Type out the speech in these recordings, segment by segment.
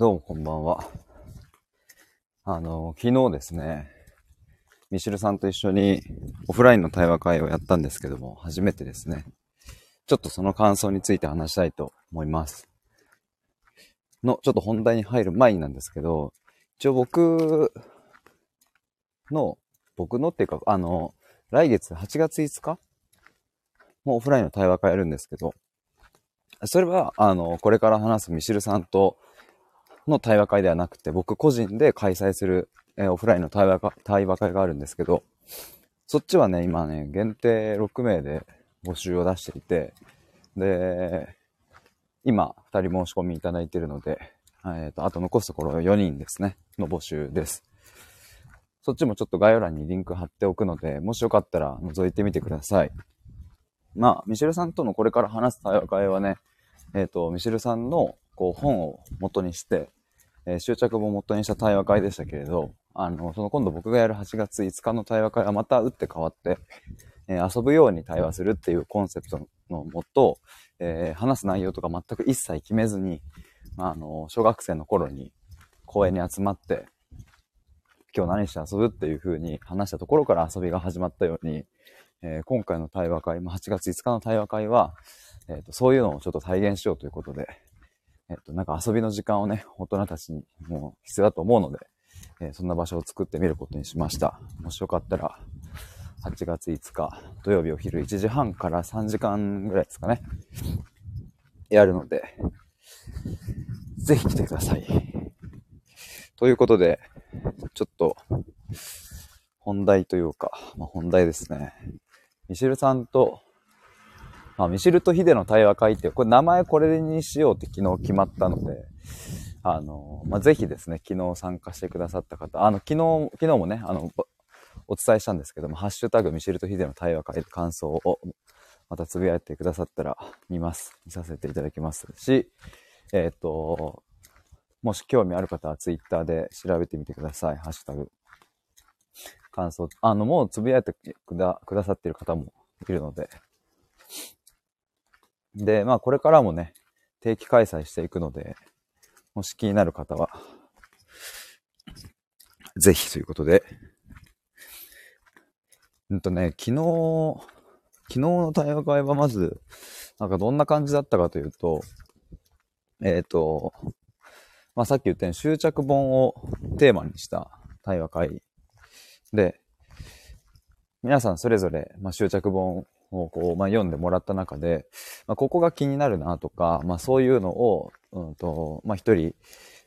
どうもこんばんは。あの、昨日ですね、ミシルさんと一緒にオフラインの対話会をやったんですけども、初めてですね、ちょっとその感想について話したいと思います。の、ちょっと本題に入る前になんですけど、一応僕の、僕のっていうか、あの、来月8月5日もオフラインの対話会やるんですけど、それは、あの、これから話すミシルさんとの対話会ではなくて、僕個人で開催する、えー、オフラインの対話対話会があるんですけど、そっちはね、今ね、限定6名で募集を出していて、で、今、2人申し込みいただいているので、えっ、ー、と、あと残すところ4人ですね、の募集です。そっちもちょっと概要欄にリンク貼っておくので、もしよかったら覗いてみてください。まあ、ミシェルさんとのこれから話す対話会はね、えっ、ー、と、ミシェルさんのこう本を元にして、えー、執着本を元にした対話会でしたけれど、あの、その今度僕がやる8月5日の対話会はまた打って変わって、えー、遊ぶように対話するっていうコンセプトのもと、えー、話す内容とか全く一切決めずに、まあ、あの、小学生の頃に公園に集まって、今日何して遊ぶっていう風に話したところから遊びが始まったように、えー、今回の対話会、まあ、8月5日の対話会は、えーと、そういうのをちょっと体現しようということで、えっ、と、なんか遊びの時間をね、大人たちにもう必要だと思うので、えー、そんな場所を作ってみることにしました。もしよかったら、8月5日土曜日お昼1時半から3時間ぐらいですかね、やるので、ぜひ来てください。ということで、ちょっと、本題というか、まあ、本題ですね。ミシルさんと、あ、ミシルとヒデの対話会って、これ名前これにしようって昨日決まったので、あの、まあ、ぜひですね、昨日参加してくださった方、あの、昨日、昨日もね、あの、お伝えしたんですけども、ハッシュタグミシルとヒデの対話会感想をまたつぶやいてくださったら見ます。見させていただきますし、えっ、と、もし興味ある方はツイッターで調べてみてください。ハッシュタグ。感想、あの、もうつぶやいてくだくださっている方もいるので。で、まあこれからもね、定期開催していくので、もし気になる方は、ぜひということで、うんとね、昨日、昨日の対話会はまず、なんかどんな感じだったかというと、えっ、ー、と、まあ、さっき言ったように執着本をテーマにした対話会で、皆さんそれぞれ、まあ、執着本をこう、まあ、読んでもらった中で、まあ、ここが気になるなとか、まあ、そういうのを、うんと、まあ、一人、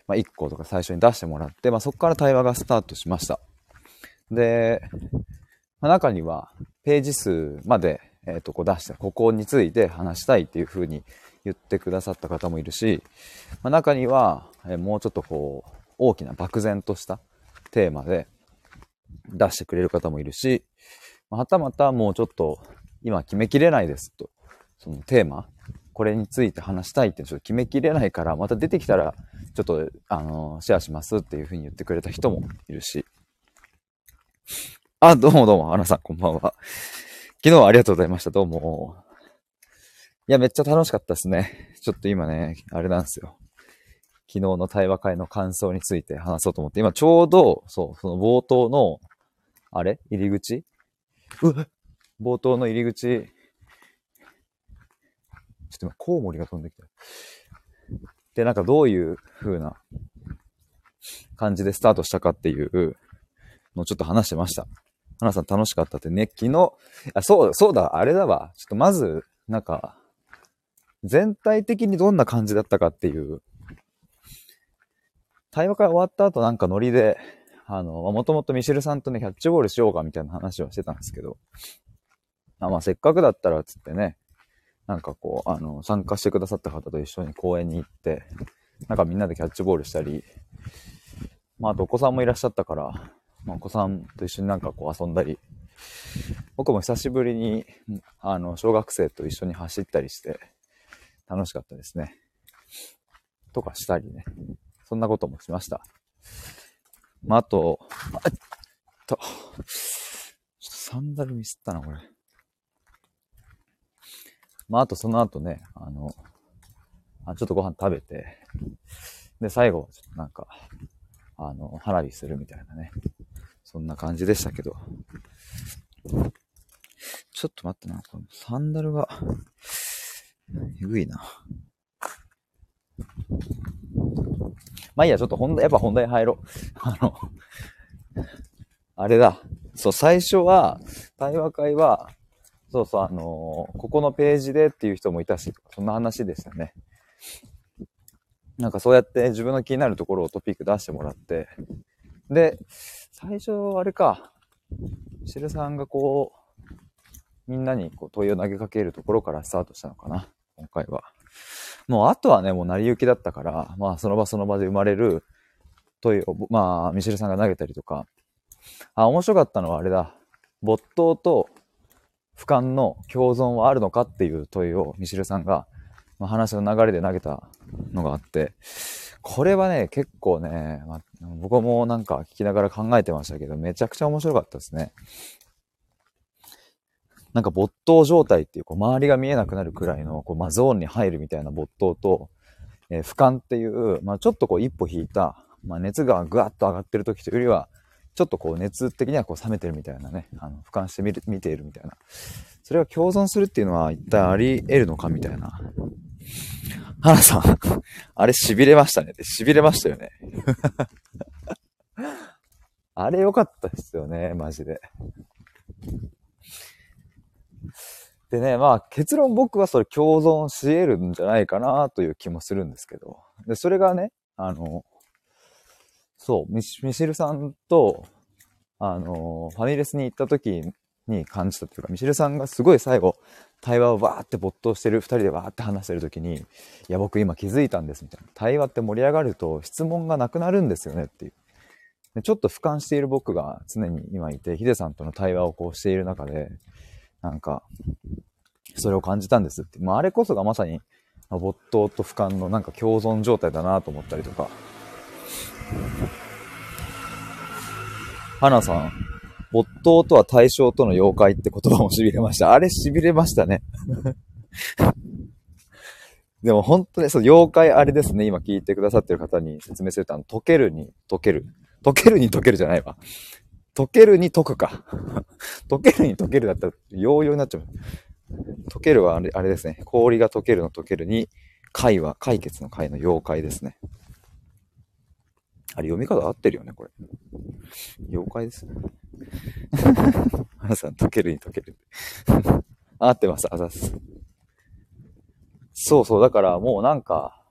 まあ、一個とか最初に出してもらって、まあ、そこから対話がスタートしました。で、まあ、中には、ページ数まで、えっ、ー、と、こう出して、ここについて話したいっていうふうに言ってくださった方もいるし、まあ、中には、えー、もうちょっとこう、大きな漠然としたテーマで出してくれる方もいるし、はたまたもうちょっと今決めきれないですと。そのテーマ、これについて話したいってちょっと決めきれないから、また出てきたら、ちょっと、あの、シェアしますっていうふうに言ってくれた人もいるし。あ、どうもどうも、アナさん、こんばんは。昨日はありがとうございました。どうも。いや、めっちゃ楽しかったですね。ちょっと今ね、あれなんですよ。昨日の対話会の感想について話そうと思って、今ちょうど、そう、その冒頭の、あれ？入り口？うわ冒頭の入り口、ちょっと今、コウモリが飛んできた。で、なんかどういう風な感じでスタートしたかっていうのをちょっと話してました。花さん楽しかったってね、昨日、あ、そうだ、そうだ、あれだわ。ちょっとまず、なんか、全体的にどんな感じだったかっていう、対話会終わった後なんかノリで、あの、もともとミシェルさんとね、キャッチボールしようかみたいな話をしてたんですけど、あまあ、せっかくだったら、つってね、なんかこう、あの、参加してくださった方と一緒に公園に行って、なんかみんなでキャッチボールしたり、まあ、あとお子さんもいらっしゃったから、まあ、お子さんと一緒になんかこう遊んだり、僕も久しぶりに、あの、小学生と一緒に走ったりして、楽しかったですね。とかしたりね。そんなこともしました。まあ、あと、あと、ちょっとサンダルミスったな、これ。まあ、あとその後ね、あの、あちょっとご飯食べて、で、最後、ちょっとなんか、あの、花火するみたいなね。そんな感じでしたけど。ちょっと待ってな、このサンダルが、えぐいな。まあいいや、ちょっと本題、やっぱ本題入ろう。あの、あれだ。そう、最初は、対話会は、そうそう、あのー、ここのページでっていう人もいたし、そんな話でしたね。なんかそうやって自分の気になるところをトピック出してもらって、で、最初、あれか、しるさんがこう、みんなにこう問いを投げかけるところからスタートしたのかな、今回は。もうあとはね、もう成り行きだったから、まあその場その場で生まれる問いを、まあミシェルさんが投げたりとか、あ、面白かったのはあれだ。没頭と俯瞰の共存はあるのかっていう問いをミシルさんが、話の流れで投げたのがあって、これはね、結構ね、まあ、僕もなんか聞きながら考えてましたけど、めちゃくちゃ面白かったですね。なんか没頭状態っていう、こう周りが見えなくなるくらいの、こう、まあ、ゾーンに入るみたいな没頭と、えー、俯瞰っていう、まあ、ちょっとこう一歩引いた、まあ、熱がぐわっと上がってる時というよりは、ちょっとこう熱的にはこう冷めてるみたいなね、あの、俯瞰してみる、見ているみたいな。それが共存するっていうのは一体あり得るのかみたいな。花さん、あれ痺れましたね。痺れましたよね。あれ良かったですよね、マジで。でね、まあ結論僕はそれ共存し得るんじゃないかなという気もするんですけど。で、それがね、あの、そう、ミシミシルさんと、あの、ファミレスに行った時に感じたというか、ミシルさんがすごい最後、対話をわーって没頭してる、二人でわーって話してる時に、いや、僕今気づいたんです、みたいな。対話って盛り上がると質問がなくなるんですよねっていう。でちょっと俯瞰している僕が常に今いて、ヒデさんとの対話をこうしている中で、なんか、それを感じたんですって。まあ、あれこそがまさに、没頭と俯瞰のなんか共存状態だなと思ったりとか。花さん、没頭とは対象との妖怪って言葉も痺れました。あれ痺れましたね。でも本当に、そう、妖怪あれですね。今聞いてくださってる方に説明すると、あの、溶けるに溶ける。溶けるに溶けるじゃないわ。溶けるに溶くか。溶けるに溶けるだったら、ヨーヨーになっちゃう。溶けるはあれあれですね。氷が溶けるの溶けるに、解は解決の解の妖怪ですね。あれ読み方合ってるよね、これ。妖怪ですね。花さん、溶けるに溶ける。合ってます、あざす。そうそう、だからもうなんか、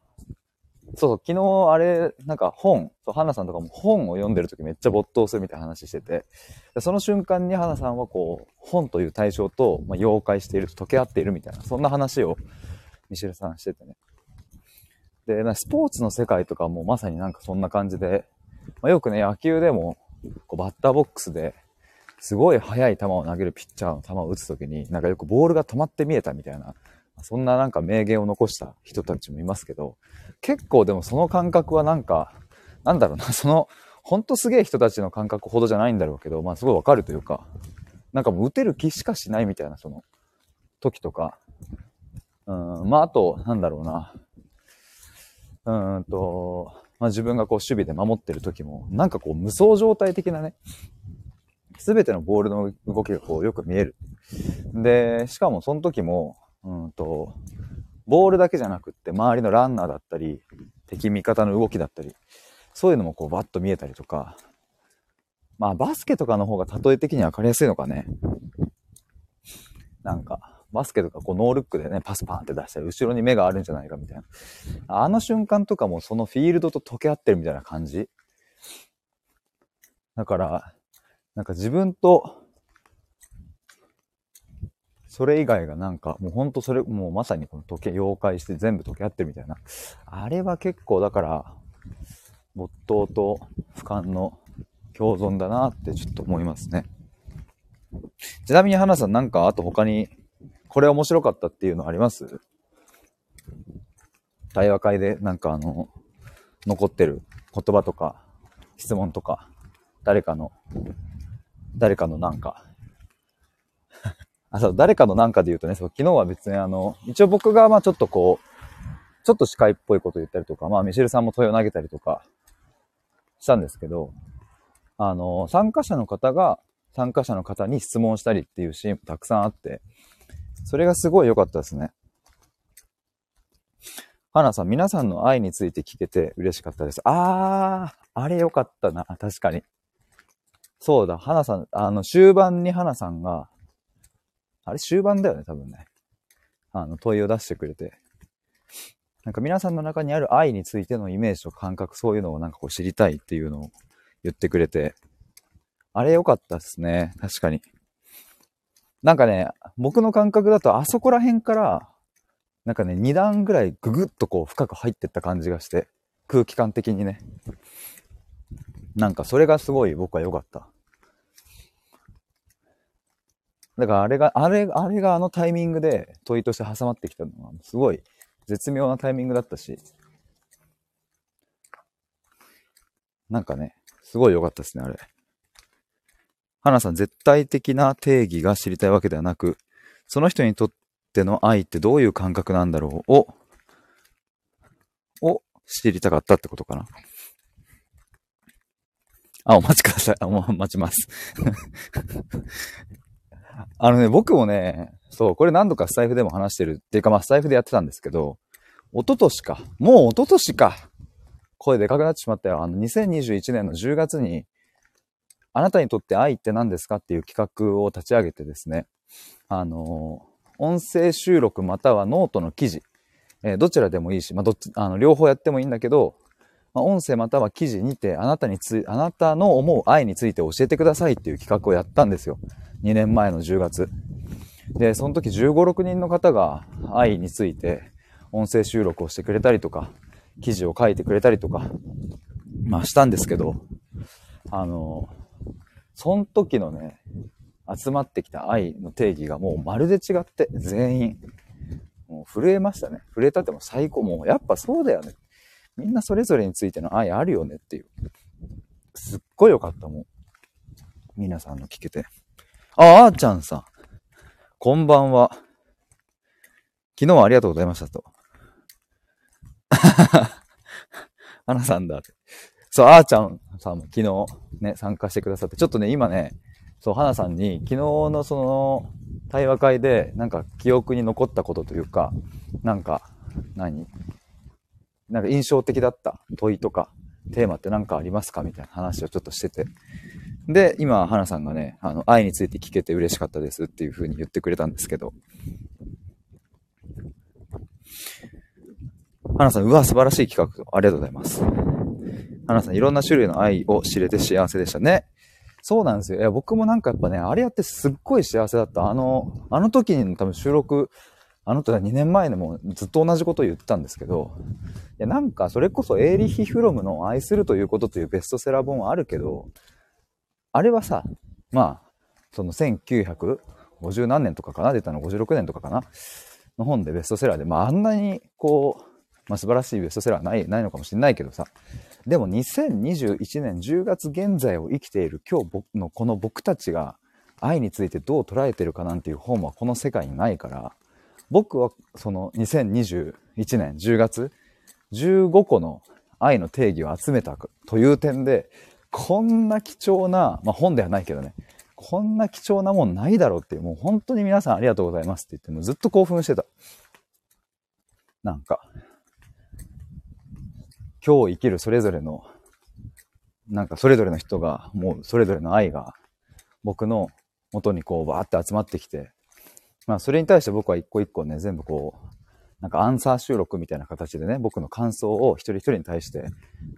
そうそう、昨日あれ、なんか本、そう、花さんとかも本を読んでる時めっちゃ没頭するみたいな話してて、その瞬間に花さんはこう、本という対象と、まあ、妖怪していると溶け合っているみたいな、そんな話をミシェルさんしててね。で、なスポーツの世界とかもまさになんかそんな感じで、まあ、よくね、野球でも、こうバッターボックスで、すごい速い球を投げるピッチャーの球を打つときに、なんかよくボールが止まって見えたみたいな、そんななんか名言を残した人たちもいますけど、結構でもその感覚はなんか、なんだろうな、その、ほんとすげえ人たちの感覚ほどじゃないんだろうけど、まあすごいわかるというか、なんかもう打てる気しかしないみたいな、その、時とか、うん、まああと、なんだろうな、うんと、まあ自分がこう守備で守ってる時も、なんかこう無双状態的なね、すべてのボールの動きがこうよく見える。で、しかもその時も、うんと、ボールだけじゃなくって周りのランナーだったり、敵味方の動きだったり、そういうのもこうバッと見えたりとか、まあバスケとかの方が例え的には分かりやすいのかね。なんか、バスケとかこうノールックでね、パスパンって出したら後ろに目があるんじゃないかみたいな。あの瞬間とかもそのフィールドと溶け合ってるみたいな感じ。だから、なんか自分とそれ以外がなんか、もうほんとそれ、もうまさにこの時計、溶解して全部溶け合ってるみたいな。あれは結構だから、没頭と俯瞰の共存だなってちょっと思いますね。ちなみに花さんなんかあと他にこれ面白かったっていうのあります？対話会でなんかあの、残ってる言葉とか質問とか、誰かの、誰かのなんか。あ、そう、誰かのなんかで言うとね、そう、昨日は別にあの、一応僕がまあちょっとこう、ちょっと司会っぽいこと言ったりとか、まあ、ミシェルさんも問いを投げたりとかしたんですけど、あの、参加者の方が、参加者の方に質問したりっていうシーンもたくさんあって、それがすごい良かったですね。花さん、皆さんの愛について聞けて嬉しかったです。あー、あれ良かったな。確かに。そうだ、花さん、あの、終盤に花さんが、あれ終盤だよね、多分ね。あの、問いを出してくれて。なんか皆さんの中にある愛についてのイメージと感覚、そういうのをなんかこう知りたいっていうのを言ってくれて、あれ良かったっすね。確かに。なんかね、僕の感覚だとあそこら辺から、なんかね、2段ぐらいぐぐっとこう深く入ってった感じがして、空気感的にね。なんかそれがすごい僕は良かった。だからあれが、あれ、あれがあのタイミングで問いとして挟まってきたのは、すごい絶妙なタイミングだったし、なんかね、すごい良かったですね、あれ。花さん、絶対的な定義が知りたいわけではなく、その人にとっての愛ってどういう感覚なんだろうを、を知りたかったってことかな。あ、お待ちください。あ、もう待ちます。あのね、僕もね、そう、これ何度かスタイフでも話してるっていうか、まあスタイフでやってたんですけど、一昨年か。もう一昨年か。声でかくなってしまったよ。あの、2021年の10月に、あなたにとって愛って何ですかっていう企画を立ち上げてですね、あの、音声収録またはノートの記事、えー、どちらでもいいし、まあ、どっち、あの、両方やってもいいんだけど、まあ、音声または記事にて、あなたにつ、あなたの思う愛について教えてくださいっていう企画をやったんですよ。2年前の10月。で、その時15、6人の方が愛について音声収録をしてくれたりとか、記事を書いてくれたりとか、まあしたんですけど、あの、その時のね、集まってきた愛の定義がもうまるで違って、全員。もう震えましたね。震えたっても最高。もうやっぱそうだよね。みんなそれぞれについての愛あるよねっていう。すっごい良かったもん。皆さんの聞けて。あ、あーちゃんさん。こんばんは。昨日はありがとうございましたと。アナさんだって。そう、あーちゃんさんも昨日ね、参加してくださって、ちょっとね、今ね、そう、花さんに昨日のその対話会で、なんか記憶に残ったことというか、なんか、何？なんか印象的だった問いとか、テーマって何かありますか？みたいな話をちょっとしてて。で、今、花さんがね、あの、愛について聞けて嬉しかったですっていう風に言ってくれたんですけど。花さん、うわ、素晴らしい企画。ありがとうございます。花さん、いろんな種類の愛を知れて幸せでしたね。そうなんですよ。いや、僕もなんかやっぱね、あれやってすっごい幸せだった。あの、あの時に多分収録、あの時は2年前でもずっと同じことを言ったんですけど、いや、なんかそれこそエーリヒ・フロムの愛するということというベストセラー本はあるけど、あれはさ、まあ、その1950何年とかかな？出たの？56年とかかな？の本でベストセラーで、まああんなにこう、まあ素晴らしいベストセラーない、ないのかもしれないけどさ、でも2021年10月現在を生きている今日僕のこの僕たちが愛についてどう捉えてるかなんていう本はこの世界にないから、僕はその2021年10月15個の愛の定義を集めたという点で、こんな貴重な、まあ本ではないけどね、こんな貴重なもんないだろうっていう、もう本当に皆さんありがとうございますって言って、もずっと興奮してた。なんか、今日生きるそれぞれの、なんかそれぞれの人が、もうそれぞれの愛が、僕の元にこうバーって集まってきて、まあそれに対して僕は一個一個ね、全部こう、なんかアンサー収録みたいな形でね、僕の感想を一人一人に対して、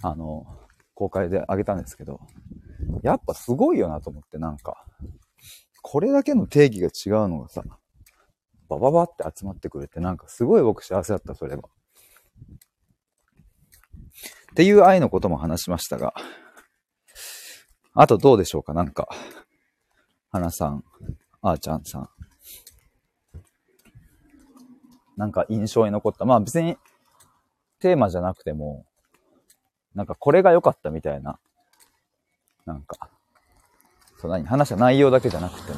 あの、公開であげたんですけど、やっぱすごいよなと思って、なんか、これだけの定義が違うのがさ、バババって集まってくれて、なんかすごい僕幸せだった、それは。っていう愛のことも話しましたが、あとどうでしょうかなんか、花さん、あーちゃんさん。なんか印象に残った。まあ別にテーマじゃなくても、なんかこれが良かったみたいな、なんか、そう何？話した内容だけじゃなくて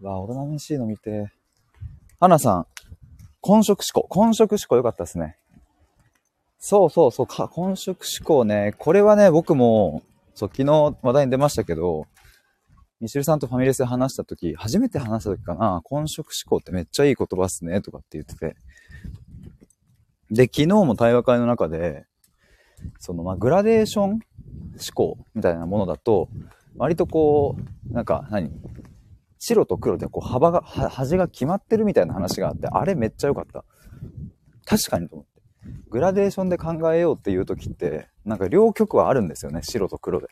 も。わ、オロナミン C の見て、花さん、混色思考。混色思考よかったですね。そうそうそう、か混色思考ね。これはね、僕も、そう、昨日話題に出ましたけど、ミシルさんとファミレスで話したとき、初めて話したときかな、混色思考ってめっちゃいい言葉っすね、とかって言ってて。で、昨日も対話会の中で、その、ま、グラデーション思考みたいなものだと、割とこう、なんか何、白と黒でこう幅が、端が決まってるみたいな話があって、あれめっちゃ良かった。確かにと思って。グラデーションで考えようっていう時って、なんか両極はあるんですよね、白と黒で。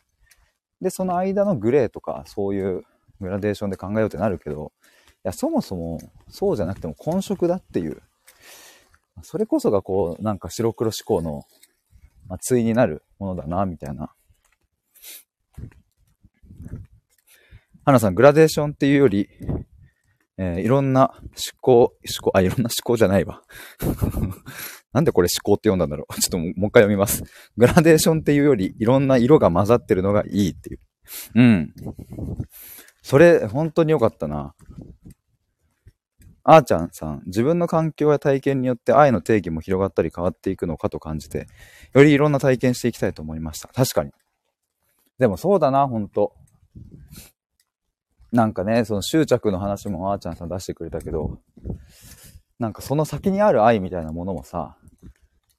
で、その間のグレーとか、そういうグラデーションで考えようってなるけど、いや、そもそもそうじゃなくても混色だっていう、それこそがこう、なんか白黒思考の、まあ、対になるものだな、みたいな。花さん、グラデーションっていうより、えー、いろんな思考、思考、あ、いろんな思考じゃないわ。なんでこれ思考って読んだんだろう。ちょっともう一回読みます。グラデーションっていうより、いろんな色が混ざってるのがいいっていう。うん。それ、本当に良かったな。あーちゃんさん、自分の環境や体験によって愛の定義も広がったり変わっていくのかと感じて、よりいろんな体験していきたいと思いました。確かに。でもそうだな、ほんと。なんかね、その執着の話もあーちゃんさん出してくれたけど、なんかその先にある愛みたいなものもさ、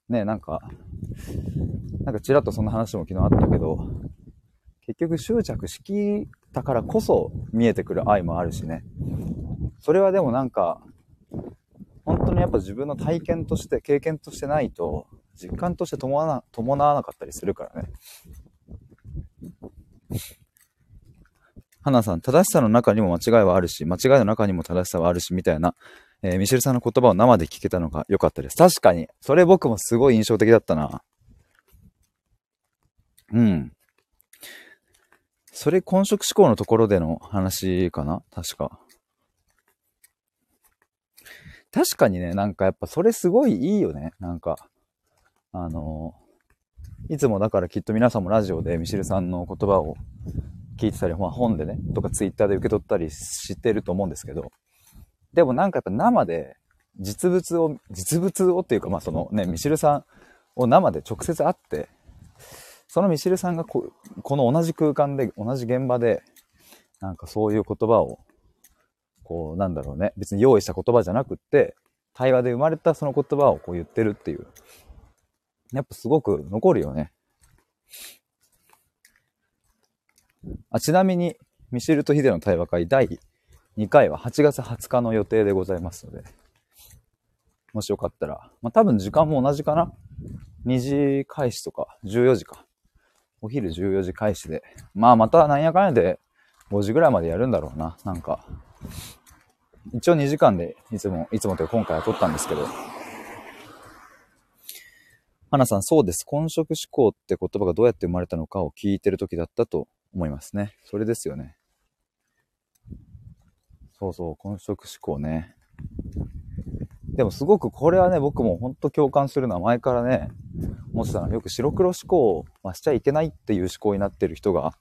ね、なんか、なんかちらっとそんな話も昨日あったけど、結局執着しきったからこそ見えてくる愛もあるしね。それはでもなんか、本当にやっぱ自分の体験として、経験としてないと、実感として伴わな伴わなかったりするからね。花さん、正しさの中にも間違いはあるし、間違いの中にも正しさはあるし、みたいなえー、ミシェルさんの言葉を生で聞けたのが良かったです。確かに。それ僕もすごい印象的だったな。うん。それ、混色思考のところでの話かな？確か。確かにね、なんかやっぱそれすごいいいよね。なんか、あのいつもだからきっと皆さんもラジオでミシルさんの言葉を聞いてたり、まあ、本でね、とかツイッターで受け取ったりしてると思うんですけど、でもなんかやっぱ生で実物を、実物をっていうか、まあそのね、ミシルさんを生で直接会って、そのミシルさんがここの同じ空間で、同じ現場で、なんかそういう言葉を、こう、なんだろうね、別に用意した言葉じゃなくって、対話で生まれたその言葉をこう言ってるっていう。やっぱすごく残るよね。あ、ちなみに、ミシルとヒデの対話会第2回は8月20日の予定でございますので、もしよかったら、まあ、多分時間も同じかな ?2 時開始とか、14時か。お昼14時開始で。まあまたなんやかんやで5時ぐらいまでやるんだろうな。なんか。一応2時間でいつも、いつもという今回は撮ったんですけど。花さん、そうです。混色思考って言葉がどうやって生まれたのかを聞いてる時だったと思いますね。それですよね。そうそう、混色思考ね。でもすごくこれはね、僕も本当共感するのは前からね、思ってたのはよく白黒思考はしちゃいけないっていう思考になってる人が、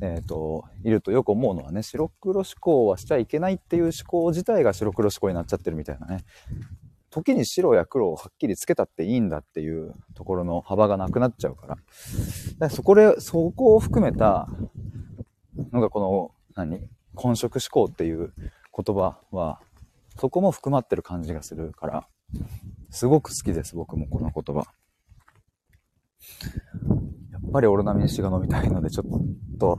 えっ、ー、と、いるとよく思うのはね、白黒思考はしちゃいけないっていう思考自体が白黒思考になっちゃってるみたいなね。時に白や黒をはっきりつけたっていいんだっていうところの幅がなくなっちゃうから。からそこで、そこを含めたのがこの、何？混色思考っていう言葉は、そこも含まってる感じがするから、すごく好きです、僕もこの言葉。やっぱりオロナミン C が飲みたいので、ちょっと、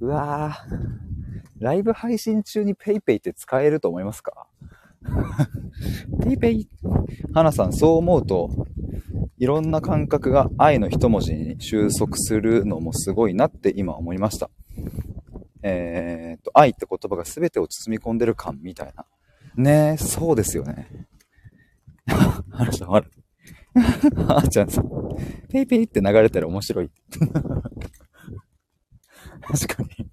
うわぁ、ライブ配信中に PayPay って使えると思いますか？PayPay? 花さん、そう思うと、いろんな感覚が愛の一文字に収束するのもすごいなって今思いました。えー、っと、愛って言葉が全てを包み込んでる感みたいな。ねえ、そうですよね。話変わる。あー ちゃんさん、ペイペイって流れたら面白い。確かに。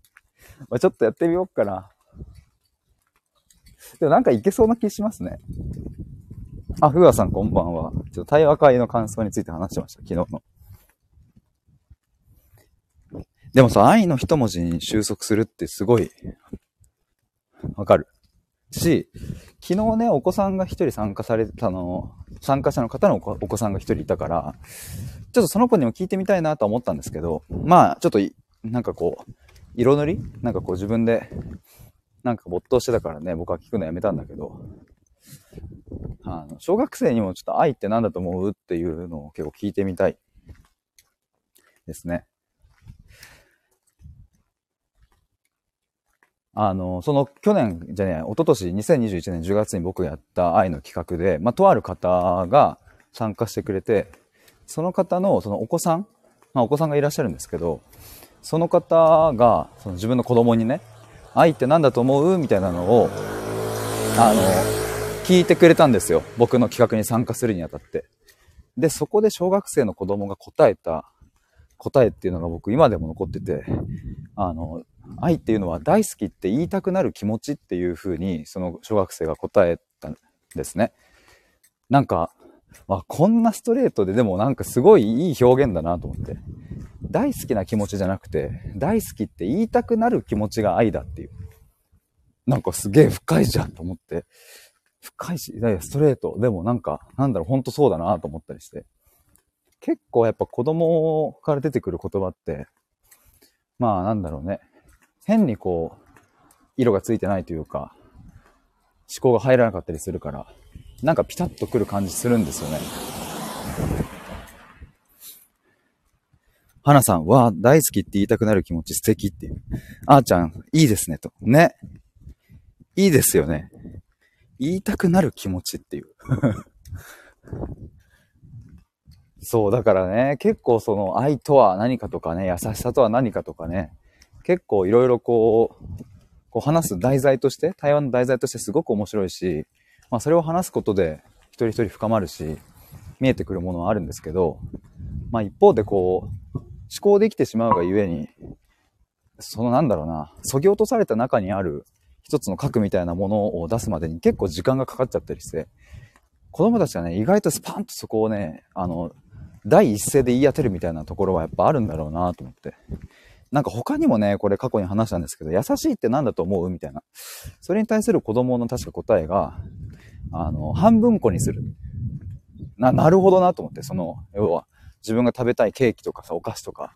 まあ、ちょっとやってみようかな。でもなんかいけそうな気しますね。あ、ふわさんこんばんは。ちょっと対話会の感想について話してました、昨日の。でもさ、愛の一文字に収束するってすごい、わかる。し、昨日ね、お子さんが一人参加されたの、参加者の方のお子さんが一人いたから、ちょっとその子にも聞いてみたいなと思ったんですけど、まあ、ちょっと、なんかこう、色塗り？なんかこう自分で、なんか没頭してたからね、僕は聞くのやめたんだけど、あの、小学生にもちょっと愛って何だと思うっていうのを結構聞いてみたいですね。あの、その去年じゃねえ、一昨年2021年10月に僕やった愛の企画で、まあ、とある方が参加してくれて、その方のそのお子さん、まあ、お子さんがいらっしゃるんですけど、その方がその自分の子供にね、愛って何だと思う？みたいなのを、あの、聞いてくれたんですよ。僕の企画に参加するにあたって。で、そこで小学生の子供が答えた答えっていうのが僕今でも残ってて、あの、愛っていうのは大好きって言いたくなる気持ちっていう風にその小学生が答えたんですね。なんか、あ、こんなストレートででもなんかすごいいい表現だなと思って。大好きな気持ちじゃなくて、大好きって言いたくなる気持ちが愛だっていう。なんかすげえ深いじゃんと思って。深いし、いやストレート。でもなんか、なんだろう、ほんとそうだなと思ったりして。結構やっぱ子供から出てくる言葉って、まあなんだろうね。変にこう、色がついてないというか、思考が入らなかったりするから、なんかピタッとくる感じするんですよね。花さん、わあ、大好きって言いたくなる気持ち素敵っていう。あーちゃん、いいですね、と。ね。いいですよね。言いたくなる気持ちっていう。そう、だからね、結構その愛とは何かとかね、優しさとは何かとかね、結構いろいろこう、こう話す題材として、対話の題材としてすごく面白いし、まあそれを話すことで一人一人深まるし、見えてくるものはあるんですけど、まあ一方でこう、考できてしまうがゆえに、そのなんだろうな、そぎ落とされた中にある一つの核みたいなものを出すまでに結構時間がかかっちゃったりして、子供たちはね、意外とスパンとそこをね、あの、第一声で言い当てるみたいなところはやっぱあるんだろうなと思って。なんか他にもね、これ過去に話したんですけど、優しいって何だと思うみたいな。それに対する子供の確か答えが、あの、半分こにする。な、なるほどなと思って、その、要は、自分が食べたいケーキとかさ、お菓子とか、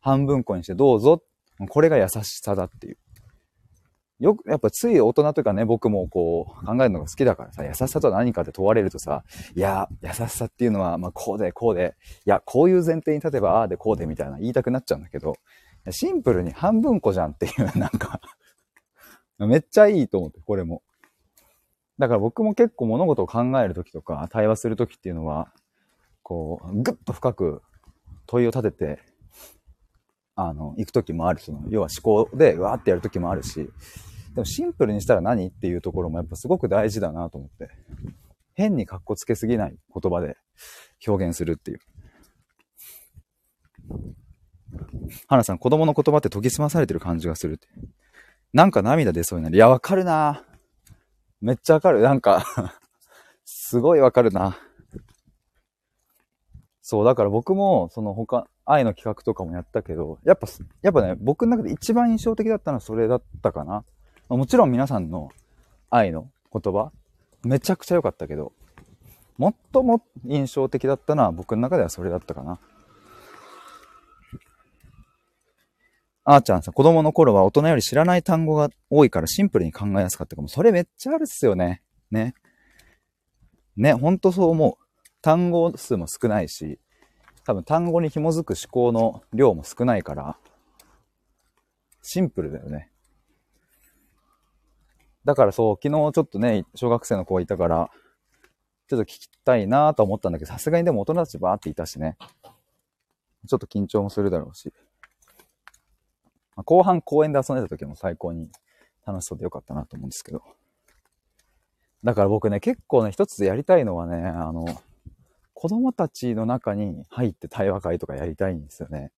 半分こにしてどうぞ。これが優しさだっていう。よく、やっぱつい大人とかね、僕もこう考えるのが好きだからさ、優しさとは何かって問われるとさ、いや、優しさっていうのは、まあこうでこうで、いや、こういう前提に立てばああでこうでみたいな言いたくなっちゃうんだけど、シンプルに半分こじゃんっていう、なんかめっちゃいいと思って、これも。だから僕も結構物事を考えるときとか、対話するときっていうのは、こう、ぐっと深く問いを立てて、あの、行くときもあるし、要は思考でわーってやるときもあるし、でもシンプルにしたら何っていうところもやっぱすごく大事だなと思って。変に格好つけすぎない言葉で表現するっていう。花さん、子供の言葉って研ぎ澄まされてる感じがするって。なんか涙出そうになる。いや、わかるなめっちゃわかる。なんかすごいわかるな。そう、だから僕も、その他、愛の企画とかもやったけど、やっぱ、やっぱね、僕の中で一番印象的だったのはそれだったかな。もちろん皆さんの愛の言葉、めちゃくちゃ良かったけど、最も印象的だったのは僕の中ではそれだったかな。あーちゃんさん、子供の頃は大人より知らない単語が多いからシンプルに考えやすかったかも。それめっちゃあるっすよね。ね。ね、ほんとそう思う。単語数も少ないし、多分単語に紐づく思考の量も少ないから、シンプルだよね。だからそう、昨日ちょっとね、小学生の子がいたから、ちょっと聞きたいなと思ったんだけど、さすがにでも大人たちバーっていたしね。ちょっと緊張もするだろうし。ま後半公園で遊んでた時も最高に楽しそうでよかったなと思うんですけど。だから僕ね、結構ね、一つやりたいのはね、あの、子供たちの中に入って対話会とかやりたいんですよね。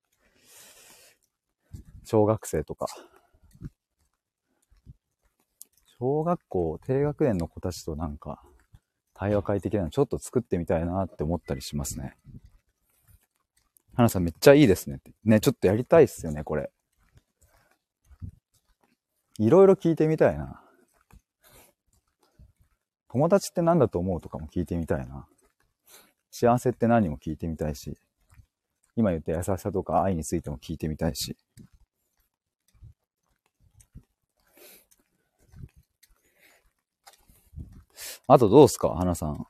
小学生とか。小学校低学年の子たちとなんか、対話会的なのちょっと作ってみたいなって思ったりしますね。花さんめっちゃいいですねって。ね、ちょっとやりたいっすよね、これ。いろいろ聞いてみたいな。友達って何だと思うとかも聞いてみたいな。幸せって何も聞いてみたいし、今言った優しさとか愛についても聞いてみたいし。あとどうすか？花さん。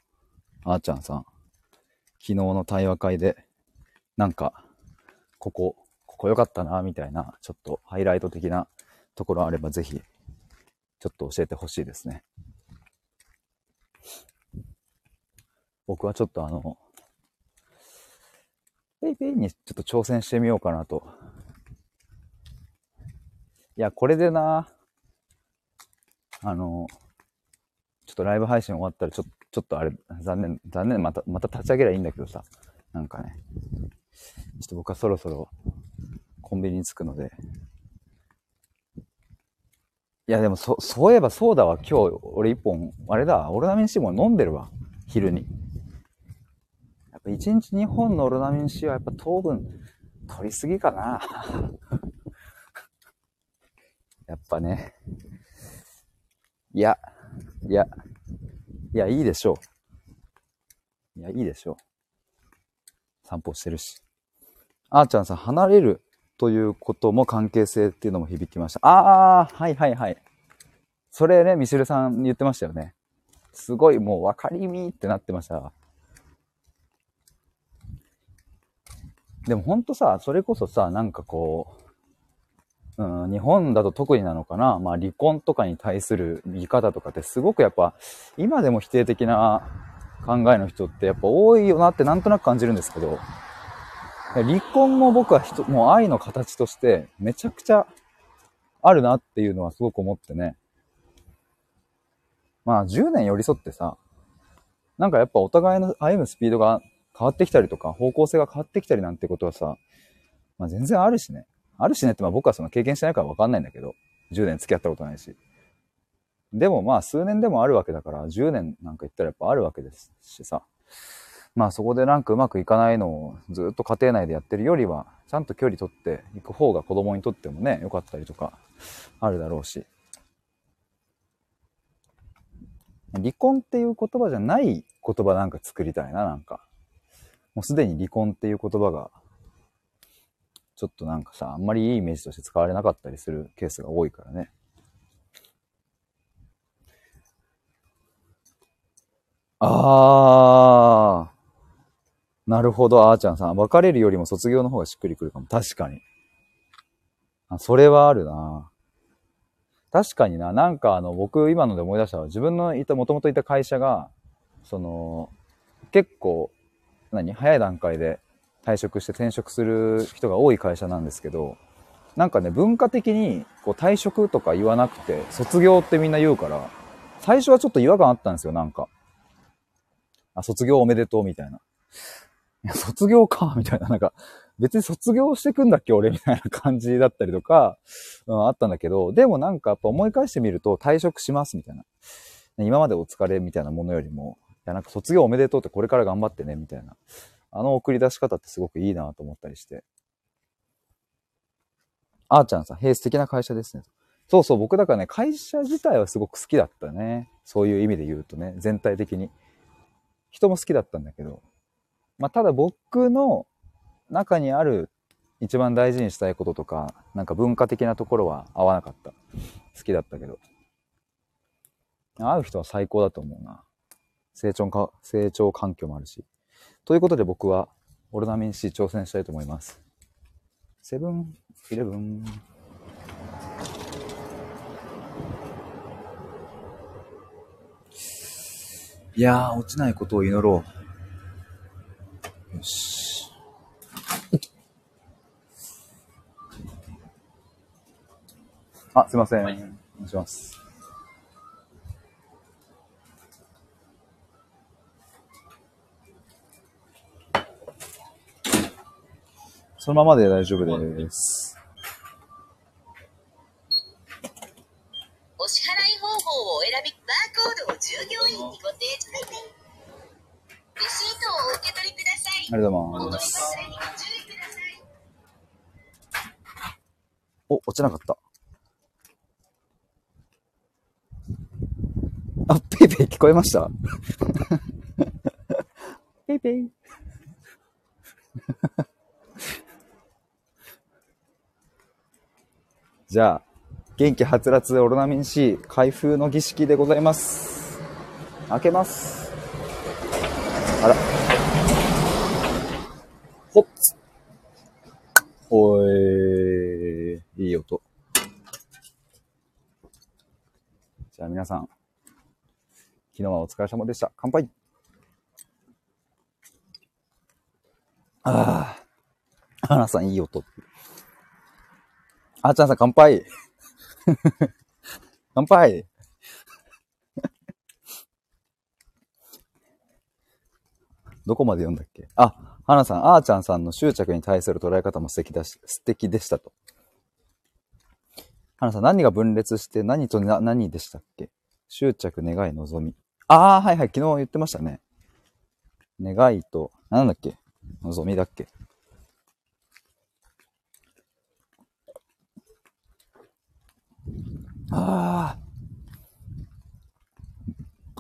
あーちゃんさん。昨日の対話会で、なんか、ここ、ここ良かったな、みたいな、ちょっとハイライト的なところあればぜひ、ちょっと教えてほしいですね。僕はちょっとあの、ペイペイにちょっと挑戦してみようかなと。いや、これでな、あの、ちょっとライブ配信終わったらちょちょっとあれ、残念、残念、また、また立ち上げりゃいいんだけどさ、なんかね、ちょっと僕はそろそろコンビニに着くので、いや、でも、そ、そういえばそうだわ。今日、俺一本、あれだ、オロナミン C も飲んでるわ。昼に。一日二本のオロナミン C はやっぱ糖分取りすぎかな。やっぱね。いや、いや、いや、いいでしょう。いや、いいでしょう。散歩してるし。あーちゃんさん、離れるということも関係性っていうのも響きました。ああ、はいはいはい。それね、ミシルさん言ってましたよね。すごいもう分かりみってなってました。でもほんとさ、それこそさ、なんかこう、うん、日本だと特になのかな。まあ離婚とかに対する見方とかってすごくやっぱ、今でも否定的な考えの人ってやっぱ多いよなってなんとなく感じるんですけど、離婚も僕は人、もう愛の形としてめちゃくちゃあるなっていうのはすごく思ってね。まあ10年寄り添ってさ、なんかやっぱお互いの歩むスピードが変わってきたりとか、方向性が変わってきたりなんてことはさ、まあ全然あるしね。あるしねってまあ僕はその経験してないからわかんないんだけど、10年付き合ったことないし。でもまあ数年でもあるわけだから、10年なんか言ったらやっぱあるわけですしさ。まあそこでなんかうまくいかないのをずっと家庭内でやってるよりは、ちゃんと距離取っていく方が子供にとってもね、良かったりとかあるだろうし。離婚っていう言葉じゃない言葉なんか作りたいな、なんか。もうすでに離婚っていう言葉が、ちょっとなんかさ、あんまりいいイメージとして使われなかったりするケースが多いからね。あー。なるほど、あーちゃんさん。別れるよりも卒業の方がしっくりくるかも。確かに。あ、それはあるな。確かにな。なんかあの、僕今ので思い出したわ。自分のいた、もともといた会社が、その、結構、何早い段階で退職して転職する人が多い会社なんですけど、なんかね、文化的にこう退職とか言わなくて、卒業ってみんな言うから、最初はちょっと違和感あったんですよ、なんか。あ、卒業おめでとうみたいな。いや、卒業か、みたいな。なんか、別に卒業してくんだっけ、俺みたいな感じだったりとか、うん、あったんだけど、でもなんかやっぱ思い返してみると退職しますみたいな。今までお疲れみたいなものよりも、や、なんか卒業おめでとうってこれから頑張ってね、みたいな。あの送り出し方ってすごくいいなと思ったりして。あーちゃんさん、へえ、素敵な会社ですね。そうそう、僕だからね、会社自体はすごく好きだったね。そういう意味で言うとね、全体的に。人も好きだったんだけど。まあ、ただ僕の中にある一番大事にしたいこととか、なんか文化的なところは合わなかった。好きだったけど。会う人は最高だと思うな。成長か、成長環境もあるし。ということで僕は、オルナミン C 挑戦したいと思います。セブン、イレブン。いやー、落ちないことを祈ろう。よし。あ、すいません。お願いします。そのままで大丈夫です。お支払い方法をお選び、バーコードを従業員にご提示ください。レシートをお受け取りください。ありがとうおございます。お、落ちなかった。あ、ペイペ聞こえました？ PayPay。じゃあ、元気はつらつオロナミン C 開封の儀式でございます。開けます。あら。ほっつ。おーい、いい音。じゃあ皆さん、昨日はお疲れ様でした。乾杯ああ。花さんいい音。あーちゃんさん乾杯 乾杯どこまで読んだっけ？あ、花さん、あーちゃんさんの執着に対する捉え方も素敵だし、素敵でしたと。花さん、何が分裂して何と何でしたっけ？執着、願い、望み。ああ、はいはい、昨日言ってましたね。願いと、なんだっけ？望みだっけ？あ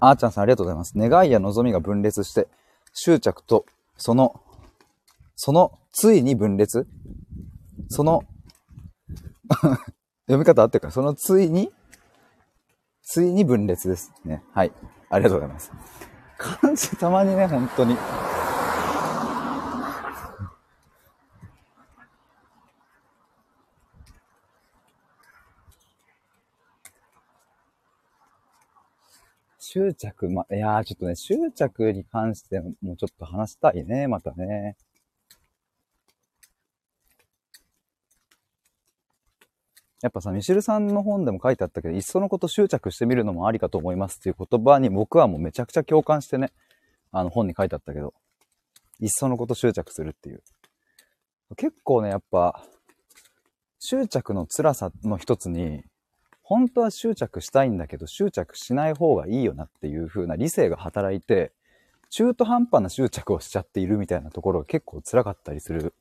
あ。あーちゃんさんありがとうございます。願いや望みが分裂して、執着と、その、その、ついに分裂？その、読み方合ってるかそのついに、ついに分裂ですね。はい。ありがとうございます。漢字たまにね、本当に。執着、ま、いやー、ちょっとね、執着に関してもちょっと話したいね、またね。やっぱさ、ミシルさんの本でも書いてあったけど、いっそのこと執着してみるのもありかと思いますっていう言葉に僕はもうめちゃくちゃ共感してね、あの本に書いてあったけど、いっそのこと執着するっていう。結構ね、やっぱ、執着の辛さの一つに、本当は執着したいんだけど、執着しない方がいいよなっていう風な理性が働いて、中途半端な執着をしちゃっているみたいなところが結構辛かったりする、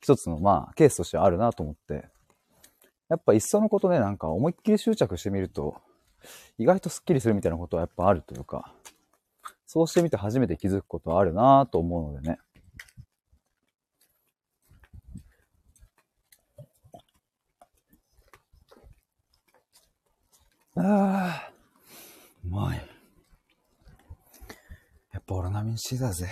一つのまあ、ケースとしてあるなと思って、やっぱいっそのことね、なんか思いっきり執着してみると、意外とスッキリするみたいなことはやっぱあるというか、そうしてみて初めて気づくことはあるなと思うのでね。ああ、うまい。やっぱオロナミン C だぜ。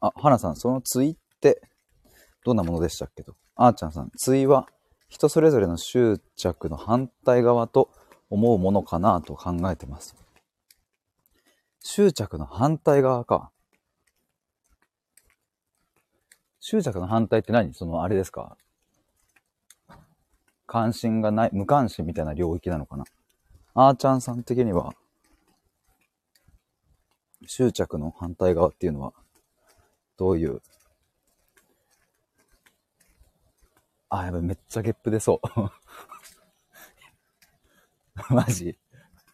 あ、花さん、その対って、どんなものでしたっけと。あーちゃんさん、対は人それぞれの執着の反対側と思うものかなと考えてます。執着の反対側か。執着の反対って何？そのあれですか？関心がない、無関心みたいな領域なのかな？あーちゃんさん的には、執着の反対側っていうのは、どういう？あ、やばい、めっちゃゲップ出そう。マジ？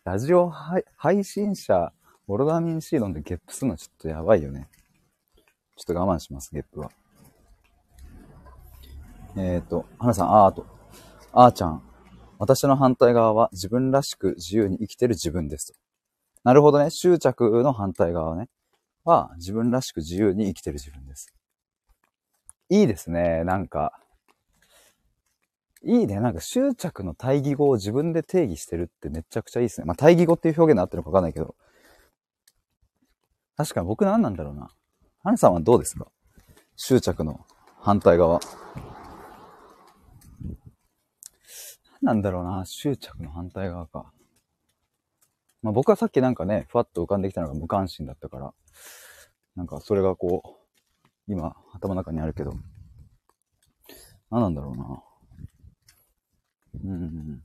ラジオ配信者、オロナミン C 飲んでゲップするのちょっとやばいよね。ちょっと我慢します、ゲップは。えっ、ー、と、花さん、あーと。あーちゃん。私の反対側は自分らしく自由に生きてる自分ですと。なるほどね。執着の反対側ね。は自分らしく自由に生きてる自分です。いいですね。なんか、いいね。なんか執着の対義語を自分で定義してるってめちゃくちゃいいですね。まあ対義語っていう表現になってるのかわかんないけど。確かに僕何なんだろうな。ハネさんはどうですか？執着の反対側。何なんだろうな。執着の反対側か。まあ僕はさっきなんかね、ふわっと浮かんできたのが無関心だったから、なんかそれがこう、今頭の中にあるけど、何なんだろうな。うん。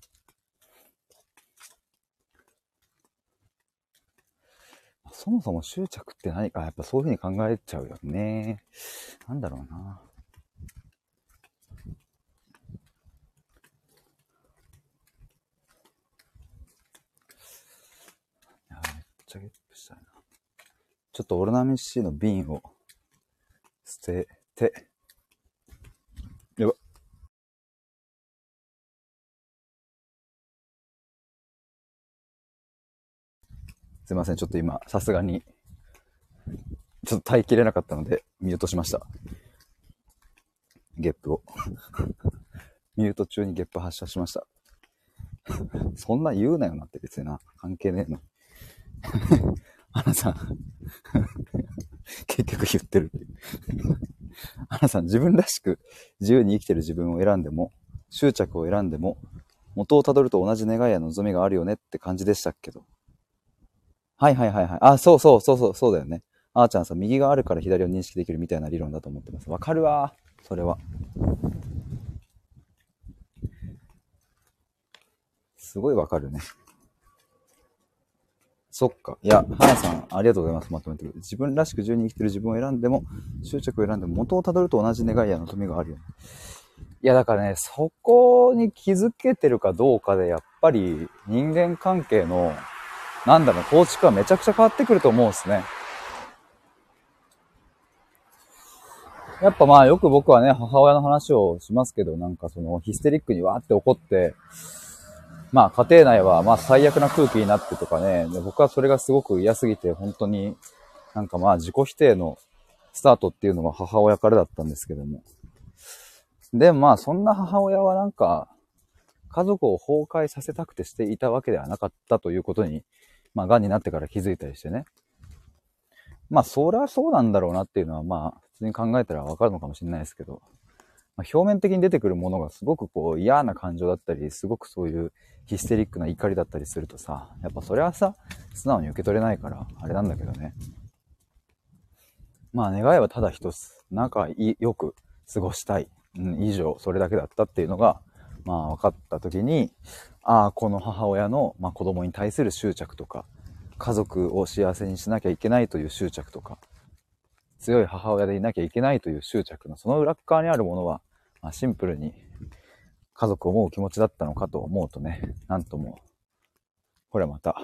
そもそも執着って何か、やっぱそういうふうに考えちゃうよね。なんだろうな。ちゃゲップしたいな。ちょっとオルナミシ C の瓶を捨てて、やば。すいません、ちょっと今、さすがに、ちょっと耐えきれなかったので、ミュートしました。ゲップを。ミュート中にゲップ発射しました。そんな言うなよなって別にな。関係ねえの。アナさん。結局言ってるって。アナさん、自分らしく自由に生きてる自分を選んでも、執着を選んでも、元をたどると同じ願いや望みがあるよねって感じでしたけど。はいはいはいはい。あ、そうそうそうそう、そうだよね。あーちゃんさん、右があるから左を認識できるみたいな理論だと思ってます。わかるわ。それは。すごいわかるね。そっか。いや、花さん、ありがとうございます。まとめてくれて。自分らしく自由に生きてる自分を選んでも、執着を選んでも、元をたどると同じ願いや望みがあるよね。いや、だからね、そこに気づけてるかどうかで、やっぱり人間関係の、なんだろう、構築はめちゃくちゃ変わってくると思うんですね。やっぱまあよく僕はね、母親の話をしますけど、なんかそのヒステリックにわーって怒って、まあ家庭内はまあ最悪な空気になってとかね、僕はそれがすごく嫌すぎて、本当になんかまあ自己否定のスタートっていうのは母親からだったんですけども。で、まあそんな母親はなんか、家族を崩壊させたくてしていたわけではなかったということに、まあ癌になってから気づいたりしてね。まあそりゃそうなんだろうなっていうのはまあ普通に考えたらわかるのかもしれないですけど、まあ、表面的に出てくるものがすごくこう嫌な感情だったり、すごくそういうヒステリックな怒りだったりするとさ、やっぱそれはさ、素直に受け取れないから、あれなんだけどね。まあ願いはただ一つ、仲いよく過ごしたい。うん、以上、それだけだったっていうのが、まあ分かった時に、ああ、この母親の、まあ、子供に対する執着とか、家族を幸せにしなきゃいけないという執着とか、強い母親でいなきゃいけないという執着のその裏側にあるものは、まあ、シンプルに家族を思う気持ちだったのかと思うとね、なんとも、これはまた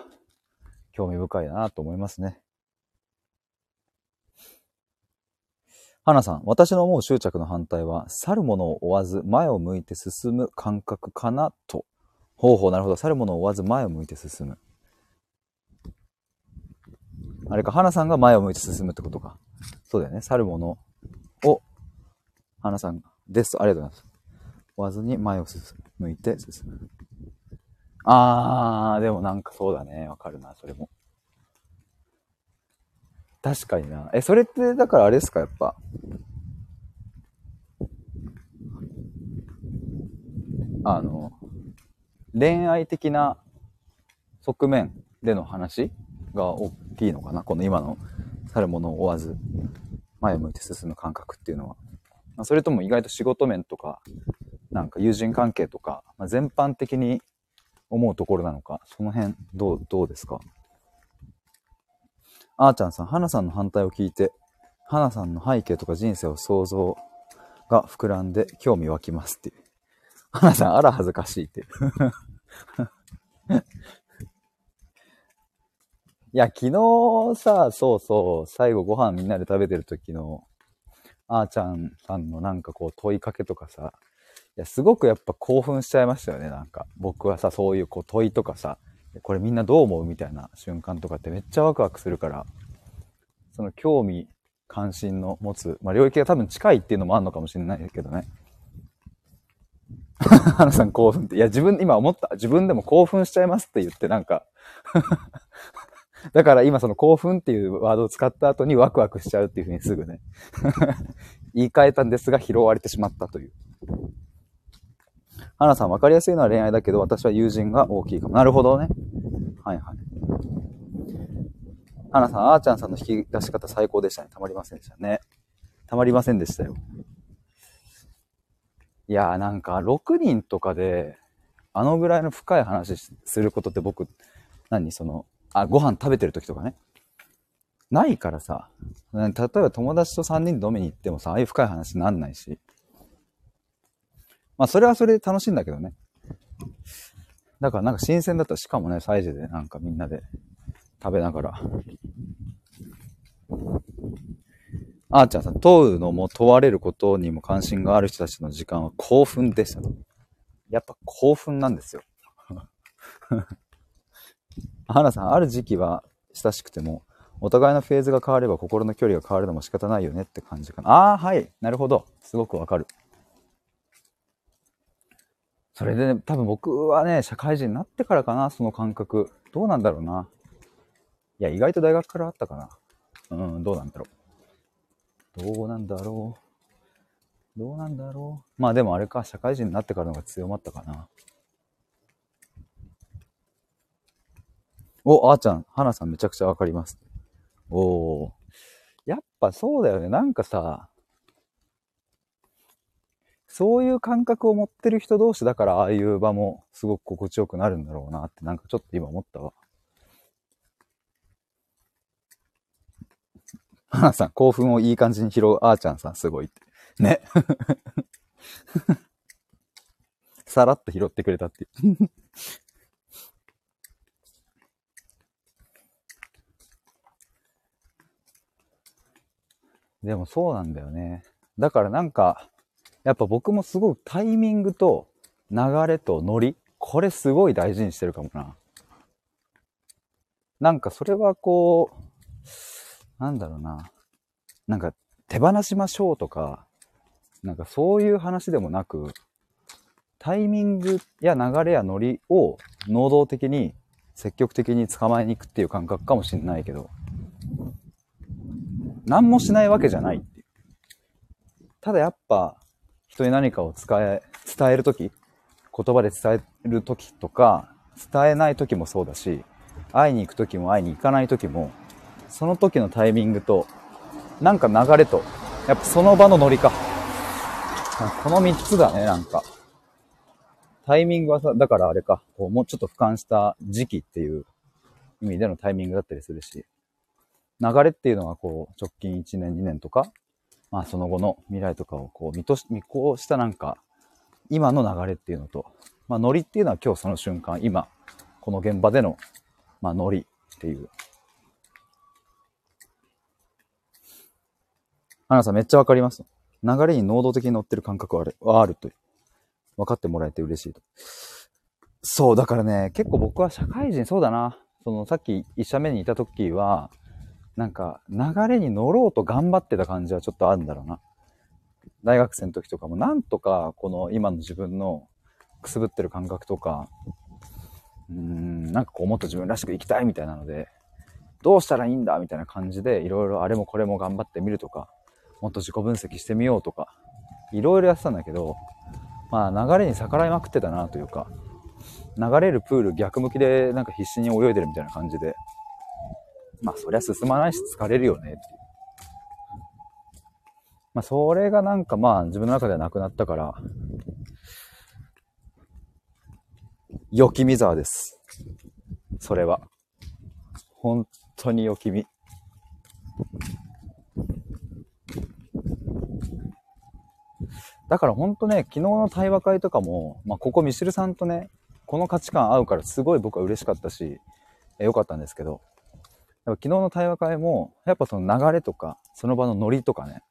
興味深いなと思いますね。花さん、私の思う執着の反対は、去るものを追わず前を向いて進む感覚かなと。ほうほう、なるほど。去るものを追わず前を向いて進む。あれか、花さんが前を向いて進むってことか。そうだよね。去るものを、花さんが、です、ありがとうございます。追わずに前を進む、向いて進む。あー、でもなんかそうだね。わかるな、それも。確かにな。え、それって、だからあれですか、やっぱ。あの、恋愛的な側面での話が大きいのかな。この今の去るものを追わず、前を向いて進む感覚っていうのは。まあ、それとも意外と仕事面とか、なんか友人関係とか、まあ、全般的に思うところなのか、その辺どう、どうですか？あーちゃんさん、花さんの反対を聞いて、花さんの背景とか人生を想像が膨らんで興味湧きますっていう。花さん、あら恥ずかしいっていう。いや、昨日さ、そうそう、最後ご飯みんなで食べてる時の、あーちゃんさんのなんかこう問いかけとかさ、いや、すごくやっぱ興奮しちゃいましたよね、なんか。僕はさ、そういうこう問いとかさ、これみんなどう思うみたいな瞬間とかってめっちゃワクワクするから、その興味、関心の持つ、まあ領域が多分近いっていうのもあるのかもしれないけどね。花さん興奮って。いや、自分、今思った。自分でも興奮しちゃいますって言ってなんかだから今その興奮っていうワードを使った後にワクワクしちゃうっていうふうにすぐね 言い換えたんですが拾われてしまったという。花さん分かりやすいのは恋愛だけど私は友人が大きいかも。なるほどね。はいはい。花さん、あーちゃんさんの引き出し方最高でしたね。たまりませんでしたね。たまりませんでしたよ。いやーなんか6人とかであのぐらいの深い話することって僕、何？その、あ、ご飯食べてる時とかね。ないからさ、例えば友達と3人で飲みに行ってもさ、ああいう深い話になんないし。まあそれはそれで楽しいんだけどね。だからなんか新鮮だったしかもね、サイズでなんかみんなで食べながら。あーちゃんさん、問うのも問われることにも関心がある人たちの時間は興奮でした。やっぱ興奮なんですよ。花さん、ある時期は親しくても、お互いのフェーズが変われば心の距離が変わるのも仕方ないよねって感じかな。ああ、はい。なるほど。すごくわかる。それで、ね、多分僕はね、社会人になってからかな、その感覚。どうなんだろうな。いや、意外と大学からあったかな。うん、どうなんだろう。どうなんだろう。どうなんだろう。まあでもあれか、社会人になってからの方が強まったかな。お、あーちゃん、花さんめちゃくちゃわかります。おー。やっぱそうだよね。なんかさ、そういう感覚を持ってる人同士だから、ああいう場もすごく心地よくなるんだろうなって、なんかちょっと今思ったわ。花さん、興奮をいい感じに拾うあーちゃんさん、すごいって。ね。さらっと拾ってくれたっていう。でもそうなんだよね。だからなんか、やっぱ僕もすごくタイミングと流れとノリ、これすごい大事にしてるかもな。なんかそれはこう、なんだろうな。なんか手放しましょうとか、なんかそういう話でもなく、タイミングや流れやノリを能動的に積極的に捕まえに行くっていう感覚かもしれないけど、何もしないわけじゃないっていう。ただやっぱ、人に何かを伝え、伝えるとき、言葉で伝えるときとか、伝えないときもそうだし、会いに行くときも会いに行かないときも、その時のタイミングと、なんか流れと、やっぱその場のノリか。この三つだね、なんか。タイミングはさ、だからあれか、こうもうちょっと俯瞰した時期っていう意味でのタイミングだったりするし、流れっていうのはこう直近1年2年とか、まあその後の未来とかをこう見とし、見越したなんか、今の流れっていうのと、まあノリっていうのは今日その瞬間、今、この現場での、まあノリっていう。花さんめっちゃわかります。流れに能動的に乗ってる感覚はある、はあるという。分かってもらえて嬉しいと。そう、だからね、結構僕は社会人、そうだな。そのさっき一社目にいた時は、なんか流れに乗ろうと頑張ってた感じはちょっとあるんだろうな。大学生の時とかもなんとかこの今の自分のくすぶってる感覚とか、うーん、なんかこうもっと自分らしく生きたいみたいなので、どうしたらいいんだみたいな感じでいろいろあれもこれも頑張ってみるとか、もっと自己分析してみようとか、いろいろやってたんだけど、まあ流れに逆らいまくってたなというか、流れるプール逆向きでなんか必死に泳いでるみたいな感じで、まあそりゃ進まないし疲れるよねっていう。まあそれがなんかまあ自分の中ではなくなったから、よきみ沢です。それは。本当によきみ。だから本当ね、昨日の対話会とかも、まあここミシルさんとね、この価値観合うからすごい僕は嬉しかったし、え良かったんですけど、やっぱ昨日の対話会も、やっぱその流れとか、その場のノリとかね、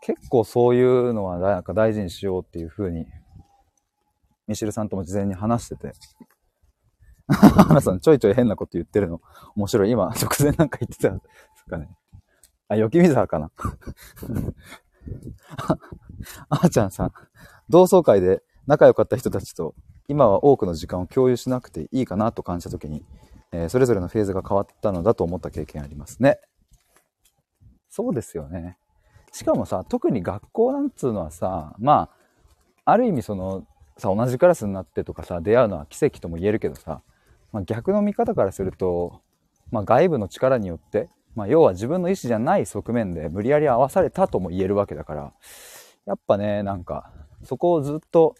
結構そういうのはなんか大事にしようっていう風に、ミシルさんとも事前に話してて、花さんちょいちょい変なこと言ってるの面白い。今、直前なんか言ってたんですかね。あ、よきみざわかな。あーちゃんさん、同窓会で仲良かった人たちと今は多くの時間を共有しなくていいかなと感じたときに、えーそれぞれのフェーズが変わったのだと思った経験ありますね。そうですよね。しかもさ、特に学校なんつうのはさ、まあ、ある意味その、さ、同じクラスになってとかさ、出会うのは奇跡とも言えるけどさ、まあ、逆の見方からすると、まあ、外部の力によって、まあ、要は自分の意思じゃない側面で無理やり合わされたとも言えるわけだから、やっぱね、なんか、そこをずっと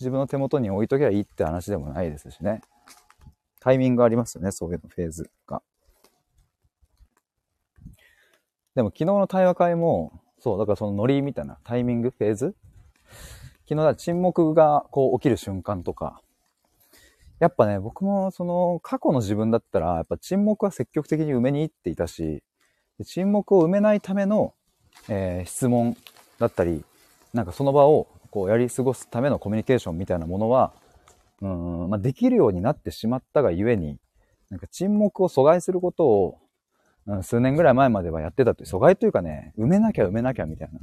自分の手元に置いときゃいいって話でもないですしね。タイミングありますよね、そういうの、フェーズが。でも昨日の対話会も、そう、だからそのノリみたいなタイミング、フェーズ？昨日だ沈黙がこう起きる瞬間とか、やっぱね、僕もその過去の自分だったら、やっぱ沈黙は積極的に埋めに行っていたし、沈黙を埋めないための、えー質問だったり、なんかその場をこうやり過ごすためのコミュニケーションみたいなものは、うん、まあ、できるようになってしまったがゆえに、なんか沈黙を阻害することを、うん、数年ぐらい前まではやってたって、阻害というかね、埋めなきゃ埋めなきゃみたいな。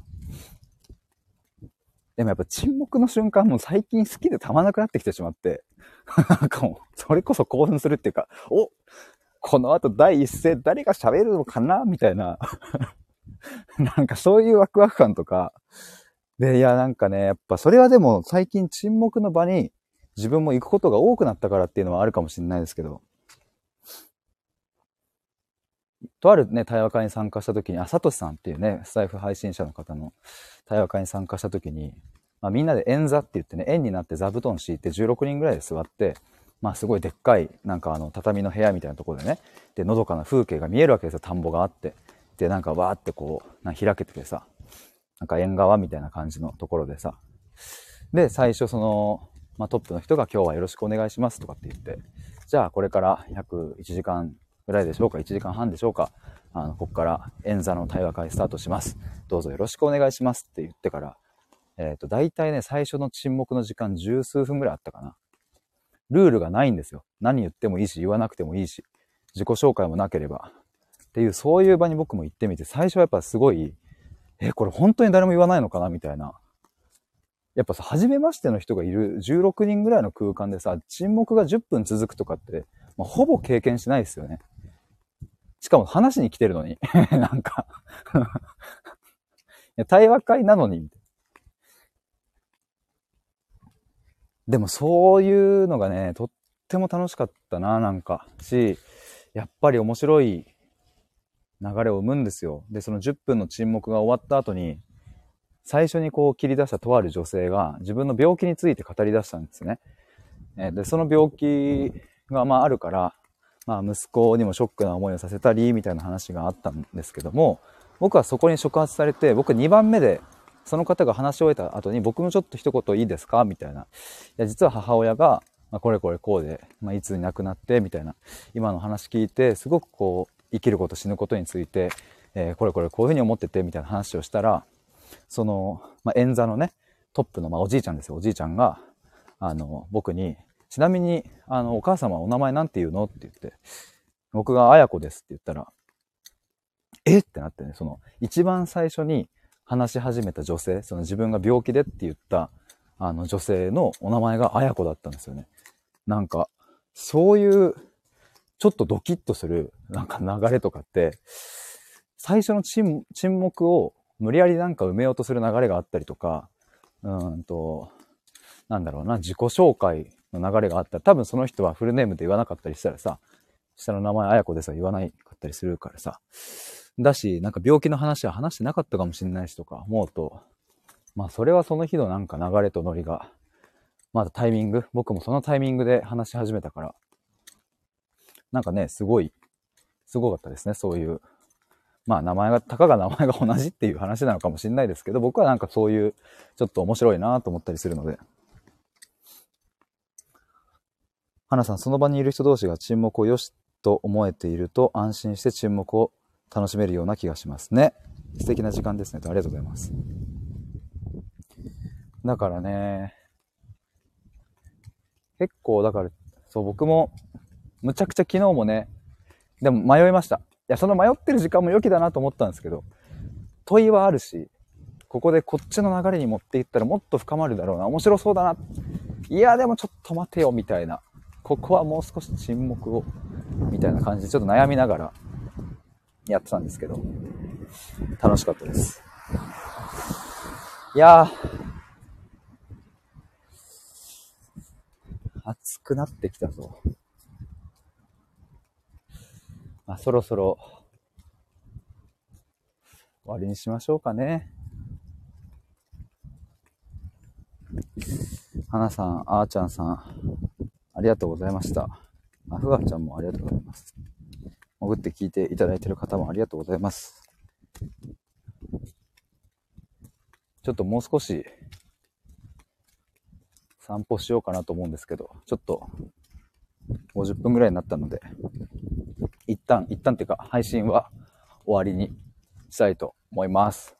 でもやっぱ沈黙の瞬間も最近好きでたまなくなってきてしまって、なんかもう、それこそ興奮するっていうか、おこの後第一声誰が喋るのかなみたいな。なんかそういうワクワク感とか。で、いやなんかね、やっぱそれはでも最近沈黙の場に自分も行くことが多くなったからっていうのはあるかもしれないですけど。とあるね、対話会に参加した時に、あ、サトシさんっていうね、スタイフ配信者の方の対話会に参加した時に、まあ、みんなで円座って言ってね、円になって座布団敷いて16人ぐらいで座って、まあすごいでっかい、なんかあの、畳の部屋みたいなところでね、で、のどかな風景が見えるわけですよ、田んぼがあって。で、なんかわーってこう、な開けててさ、なんか縁側みたいな感じのところでさ。で、最初その、まあトップの人が今日はよろしくお願いしますとかって言って、じゃあこれから約1時間ぐらいでしょうか、1時間半でしょうか、あの、ここから演座の対話会スタートします。どうぞよろしくお願いしますって言ってから、えっ、と、大体ね、最初の沈黙の時間十数分ぐらいあったかな。ルールがないんですよ。何言ってもいいし、言わなくてもいいし、自己紹介もなければ。っていう、そういう場に僕も行ってみて、最初はやっぱすごい、え、これ本当に誰も言わないのかなみたいな。やっぱさ、初めましての人がいる16人ぐらいの空間でさ、沈黙が10分続くとかって、まあ、ほぼ経験しないですよね。しかも話に来てるのに。なんか対話会なのに、でもそういうのがね、とっても楽しかったな、なんか。し、やっぱり面白い流れを生むんですよ。で、その10分の沈黙が終わった後に、最初にこう切り出したとある女性が自分の病気について語り出したんですね。で、その病気がまああるから、まあ息子にもショックな思いをさせたり、みたいな話があったんですけども、僕はそこに触発されて、僕2番目で、その方が話し終えた後に僕もちょっと一言いいですかみたいな。いや、実は母親が、まあ、これこれこうで、まあ、いつに亡くなって、みたいな。今の話聞いて、すごくこう、生きること、死ぬことについて、えーこれこれこういうふうに思ってて、みたいな話をしたら、その、まあ、演座のね、トップの、まあ、おじいちゃんですよ。おじいちゃんが、あの、僕に、ちなみに、あの、お母様はお名前なんて言うのって言って、僕が綾子ですって言ったら、えっ？てなってね、その、一番最初に話し始めた女性、その自分が病気でって言った、あの女性のお名前が綾子だったんですよね。なんか、そういう、ちょっとドキッとする、なんか流れとかって、最初の沈黙を無理やりなんか埋めようとする流れがあったりとか、うんと、なんだろうな、自己紹介の流れがあったら、多分その人はフルネームで言わなかったりしたらさ、下の名前綾子ですは言わないかったりするからさ、だし、なんか病気の話は話してなかったかもしれないしとか思うと、まあそれはその日のなんか流れとノリが、まだタイミング、僕もそのタイミングで話し始めたから、なんかね、すごい、すごかったですね、そういう。まあ名前が、たかが名前が同じっていう話なのかもしれないですけど、僕はなんかそういう、ちょっと面白いなと思ったりするので。花さん、その場にいる人同士が沈黙を良しと思えていると安心して沈黙を楽しめるような気がしますね。素敵な時間ですね。ありがとうございます。だからね、結構だから、そう僕も、むちゃくちゃ昨日もね、でも迷いました。いや、その迷ってる時間も良きだなと思ったんですけど、問いはあるし、ここでこっちの流れに持っていったらもっと深まるだろうな。面白そうだな。いや、でもちょっと待てよ、みたいな。ここはもう少し沈黙を、みたいな感じでちょっと悩みながらやってたんですけど、楽しかったです。いやー、暑くなってきたぞ。まあ、そろそろ終わりにしましょうかね。花さん、あーちゃんさん、ありがとうございました。あふがちゃんもありがとうございます。潜って聞いていただいている方もありがとうございます。ちょっともう少し散歩しようかなと思うんですけど、ちょっと50分ぐらいになったので、一旦、一旦っていうか配信は終わりにしたいと思います。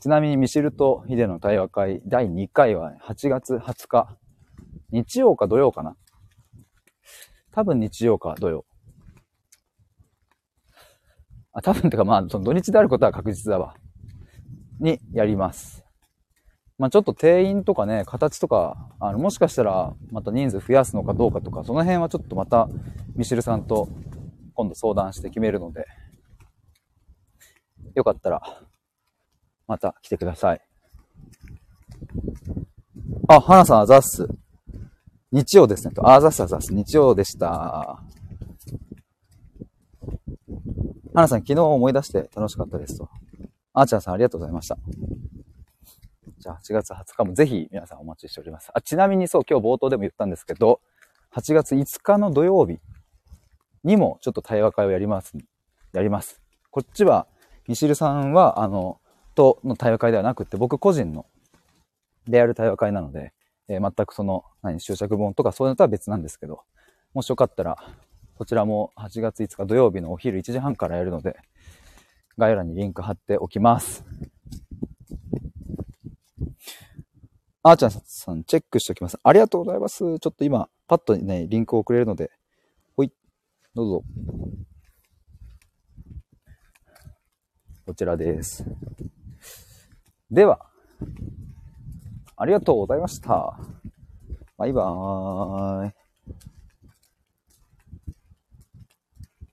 ちなみにミシルとヒデの対話会第2回は8月20日、日曜か土曜かな多分日曜か土曜。あ、多分ってかまあ、その土日であることは確実だわ。にやります。まあちょっと定員とかね、形とか、あの、もしかしたらまた人数増やすのかどうかとか、その辺はちょっとまたミシルさんと今度相談して決めるので、よかったら、また来てください。あ、花さん、あざっす。日曜ですね。と、あざっす、あざっす。日曜でした。花さん、昨日思い出して楽しかったですと。あーちゃんさん、ありがとうございました。じゃあ、8月20日もぜひ皆さんお待ちしております。あ、ちなみにそう、今日冒頭でも言ったんですけど、8月5日の土曜日にもちょっと対話会をやります。やります。こっちは、ミシルさんは、あの、との対話会ではなくて、僕個人のでやる対話会なので、えー全くその、何、注釈本とかそういうのとは別なんですけど、もしよかったら、こちらも8月5日土曜日のお昼1時半からやるので、概要欄にリンク貼っておきます。あーちゃんさん、チェックしておきます。ありがとうございます。ちょっと今、パッとね、リンクをくれるので、ほい、どうぞ。こちらです。では、ありがとうございました。バイバーイ。